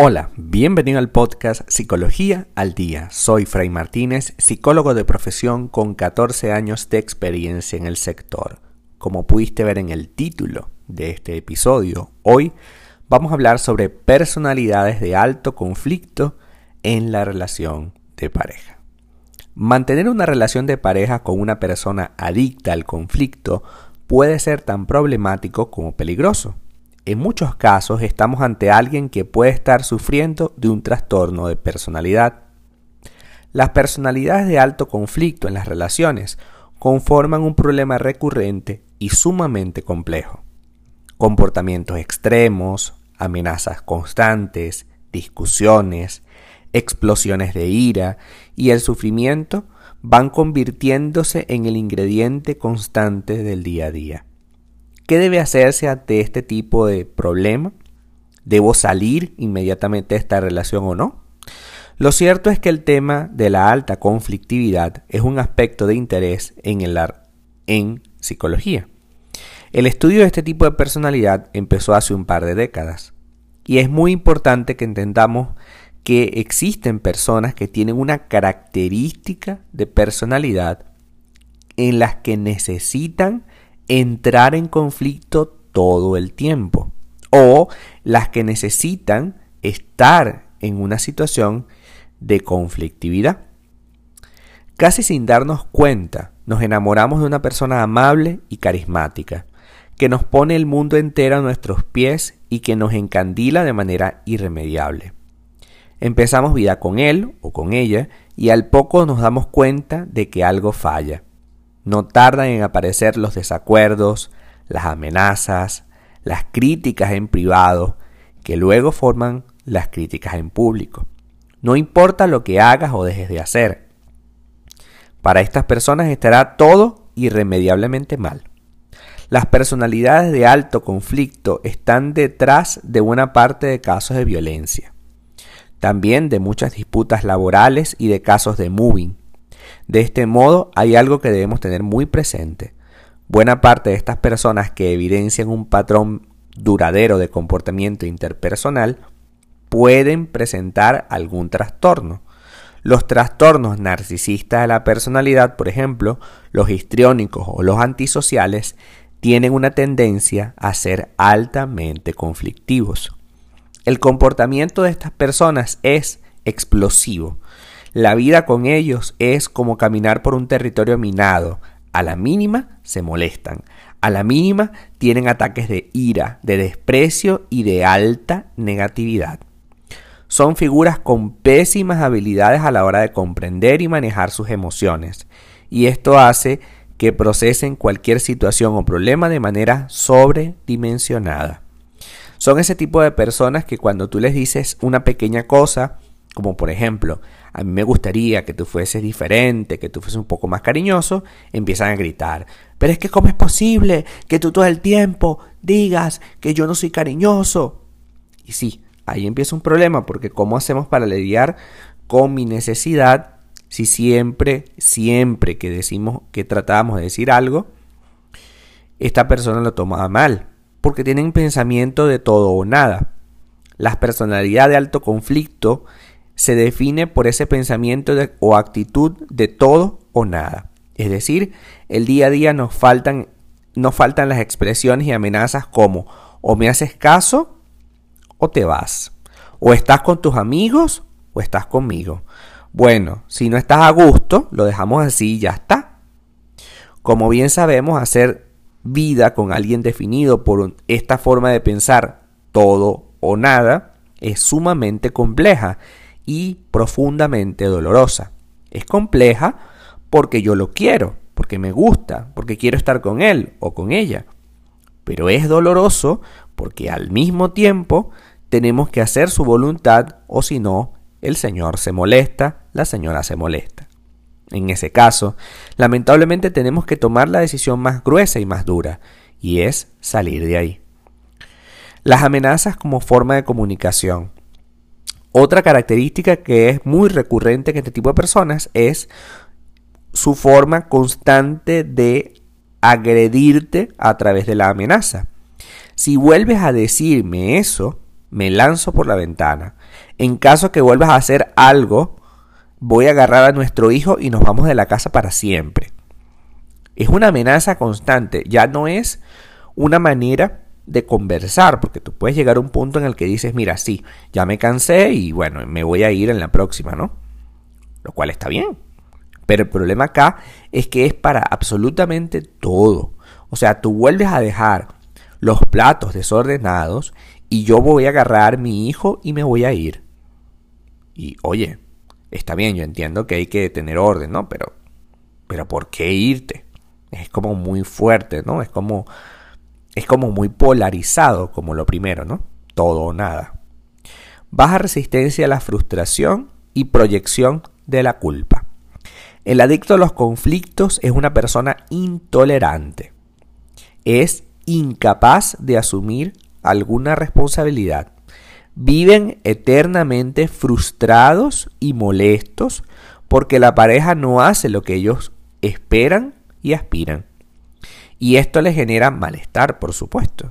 Hola, bienvenido al podcast Psicología al Día. Soy Fray Martínez, psicólogo de profesión con 14 años de experiencia en el sector. Como pudiste ver en el título de este episodio, hoy vamos a hablar sobre personalidades de alto conflicto en la relación de pareja. Mantener una relación de pareja con una persona adicta al conflicto puede ser tan problemático como peligroso en muchos casos estamos ante alguien que puede estar sufriendo de un trastorno de personalidad. Las personalidades de alto conflicto en las relaciones conforman un problema recurrente y sumamente complejo. Comportamientos extremos, amenazas constantes, discusiones, explosiones de ira y el sufrimiento van convirtiéndose en el ingrediente constante del día a día. ¿Qué debe hacerse ante este tipo de problema? ¿Debo salir inmediatamente de esta relación o no? Lo cierto es que el tema de la alta conflictividad es un aspecto de interés en, el, en psicología. El estudio de este tipo de personalidad empezó hace un par de décadas y es muy importante que entendamos que existen personas que tienen una característica de personalidad en las que necesitan entrar en conflicto todo el tiempo o las que necesitan estar en una situación de conflictividad. Casi sin darnos cuenta, nos enamoramos de una persona amable y carismática, que nos pone el mundo entero a nuestros pies y que nos encandila de manera irremediable. Empezamos vida con él o con ella y al poco nos damos cuenta de que algo falla no tardan en aparecer los desacuerdos, las amenazas, las críticas en privado, que luego forman las críticas en público. No importa lo que hagas o dejes de hacer. Para estas personas estará todo irremediablemente mal. Las personalidades de alto conflicto están detrás de buena parte de casos de violencia, también de muchas disputas laborales y de casos de moving, de este modo, hay algo que debemos tener muy presente. Buena parte de estas personas que evidencian un patrón duradero de comportamiento interpersonal pueden presentar algún trastorno. Los trastornos narcisistas de la personalidad, por ejemplo, los histriónicos o los antisociales, tienen una tendencia a ser altamente conflictivos. El comportamiento de estas personas es explosivo. La vida con ellos es como caminar por un territorio minado. A la mínima se molestan. A la mínima tienen ataques de ira, de desprecio y de alta negatividad. Son figuras con pésimas habilidades a la hora de comprender y manejar sus emociones. Y esto hace que procesen cualquier situación o problema de manera sobredimensionada. Son ese tipo de personas que cuando tú les dices una pequeña cosa, como por ejemplo, a mí me gustaría que tú fueses diferente, que tú fueses un poco más cariñoso, empiezan a gritar. Pero es que ¿cómo es posible que tú todo el tiempo digas que yo no soy cariñoso? Y sí, ahí empieza un problema, porque ¿cómo hacemos para lidiar con mi necesidad si siempre, siempre que decimos que tratamos de decir algo, esta persona lo toma mal? Porque tienen pensamiento de todo o nada. Las personalidades de alto conflicto se define por ese pensamiento o actitud de todo o nada. Es decir, el día a día nos faltan, nos faltan las expresiones y amenazas como o me haces caso o te vas. O estás con tus amigos o estás conmigo. Bueno, si no estás a gusto, lo dejamos así y ya está. Como bien sabemos, hacer vida con alguien definido por esta forma de pensar todo o nada es sumamente compleja y profundamente dolorosa. Es compleja porque yo lo quiero, porque me gusta, porque quiero estar con él o con ella. Pero es doloroso porque al mismo tiempo tenemos que hacer su voluntad o si no, el Señor se molesta, la señora se molesta. En ese caso, lamentablemente tenemos que tomar la decisión más gruesa y más dura, y es salir de ahí. Las amenazas como forma de comunicación. Otra característica que es muy recurrente en este tipo de personas es su forma constante de agredirte a través de la amenaza. Si vuelves a decirme eso, me lanzo por la ventana. En caso que vuelvas a hacer algo, voy a agarrar a nuestro hijo y nos vamos de la casa para siempre. Es una amenaza constante, ya no es una manera de conversar, porque tú puedes llegar a un punto en el que dices, mira, sí, ya me cansé y bueno, me voy a ir en la próxima, ¿no? Lo cual está bien. Pero el problema acá es que es para absolutamente todo. O sea, tú vuelves a dejar los platos desordenados y yo voy a agarrar mi hijo y me voy a ir. Y oye, está bien, yo entiendo que hay que tener orden, ¿no? Pero, pero ¿por qué irte? Es como muy fuerte, ¿no? Es como es como muy polarizado como lo primero, ¿no? Todo o nada. Baja resistencia a la frustración y proyección de la culpa. El adicto a los conflictos es una persona intolerante. Es incapaz de asumir alguna responsabilidad. Viven eternamente frustrados y molestos porque la pareja no hace lo que ellos esperan y aspiran. Y esto le genera malestar, por supuesto.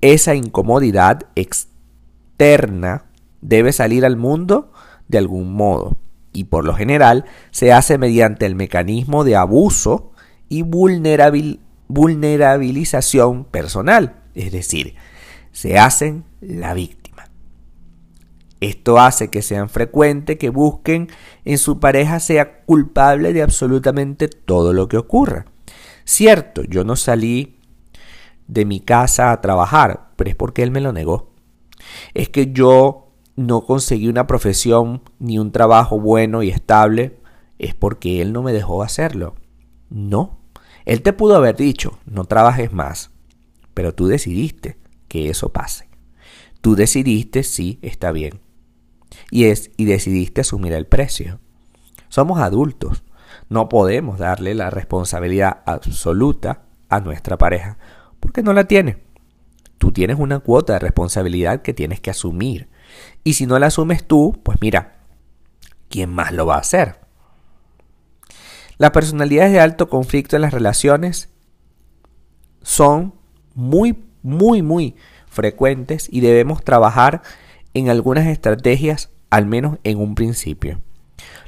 Esa incomodidad externa debe salir al mundo de algún modo. Y por lo general se hace mediante el mecanismo de abuso y vulnerabilización personal. Es decir, se hacen la víctima. Esto hace que sean frecuentes que busquen en su pareja sea culpable de absolutamente todo lo que ocurra. Cierto, yo no salí de mi casa a trabajar, pero es porque él me lo negó. Es que yo no conseguí una profesión ni un trabajo bueno y estable, es porque él no me dejó hacerlo. No. Él te pudo haber dicho, no trabajes más, pero tú decidiste que eso pase. Tú decidiste, sí, está bien. Y es y decidiste asumir el precio. Somos adultos. No podemos darle la responsabilidad absoluta a nuestra pareja, porque no la tiene. Tú tienes una cuota de responsabilidad que tienes que asumir. Y si no la asumes tú, pues mira, ¿quién más lo va a hacer? Las personalidades de alto conflicto en las relaciones son muy, muy, muy frecuentes y debemos trabajar en algunas estrategias, al menos en un principio.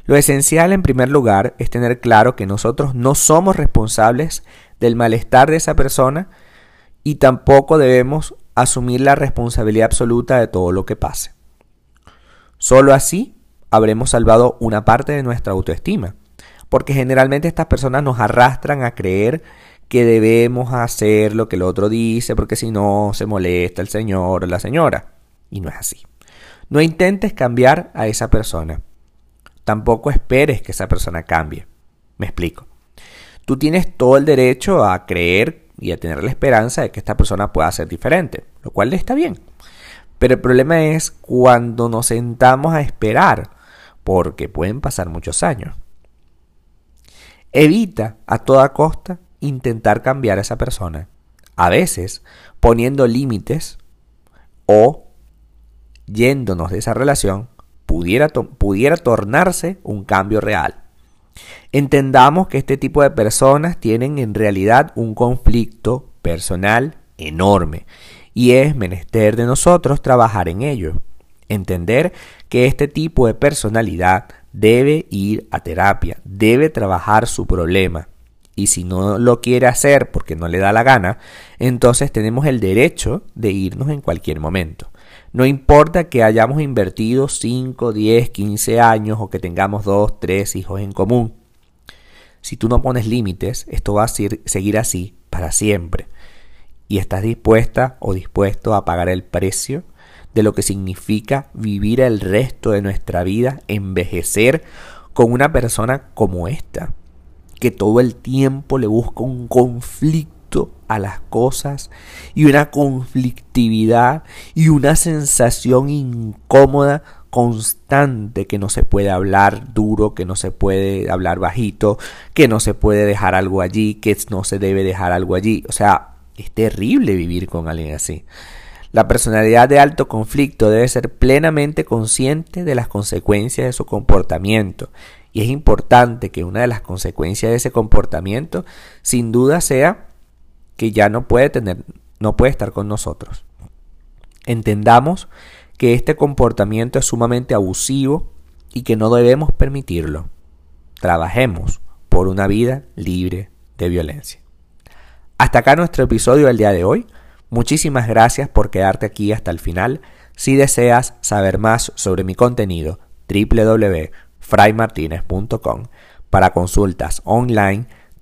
Lo esencial en primer lugar es tener claro que nosotros no somos responsables del malestar de esa persona y tampoco debemos asumir la responsabilidad absoluta de todo lo que pase. Solo así habremos salvado una parte de nuestra autoestima, porque generalmente estas personas nos arrastran a creer que debemos hacer lo que el otro dice, porque si no se molesta el señor o la señora. Y no es así. No intentes cambiar a esa persona tampoco esperes que esa persona cambie. Me explico. Tú tienes todo el derecho a creer y a tener la esperanza de que esta persona pueda ser diferente, lo cual está bien. Pero el problema es cuando nos sentamos a esperar, porque pueden pasar muchos años. Evita a toda costa intentar cambiar a esa persona. A veces poniendo límites o yéndonos de esa relación pudiera, pudiera tornarse un cambio real. Entendamos que este tipo de personas tienen en realidad un conflicto personal enorme y es menester de nosotros trabajar en ello. Entender que este tipo de personalidad debe ir a terapia, debe trabajar su problema. Y si no lo quiere hacer porque no le da la gana, entonces tenemos el derecho de irnos en cualquier momento. No importa que hayamos invertido 5, 10, 15 años o que tengamos 2, 3 hijos en común. Si tú no pones límites, esto va a seguir así para siempre. Y estás dispuesta o dispuesto a pagar el precio de lo que significa vivir el resto de nuestra vida, envejecer con una persona como esta, que todo el tiempo le busca un conflicto a las cosas y una conflictividad y una sensación incómoda constante que no se puede hablar duro, que no se puede hablar bajito, que no se puede dejar algo allí, que no se debe dejar algo allí. O sea, es terrible vivir con alguien así. La personalidad de alto conflicto debe ser plenamente consciente de las consecuencias de su comportamiento. Y es importante que una de las consecuencias de ese comportamiento sin duda sea que ya no puede tener, no puede estar con nosotros. Entendamos que este comportamiento es sumamente abusivo y que no debemos permitirlo. Trabajemos por una vida libre de violencia. Hasta acá nuestro episodio del día de hoy. Muchísimas gracias por quedarte aquí hasta el final. Si deseas saber más sobre mi contenido, www.fraymartinez.com. Para consultas online,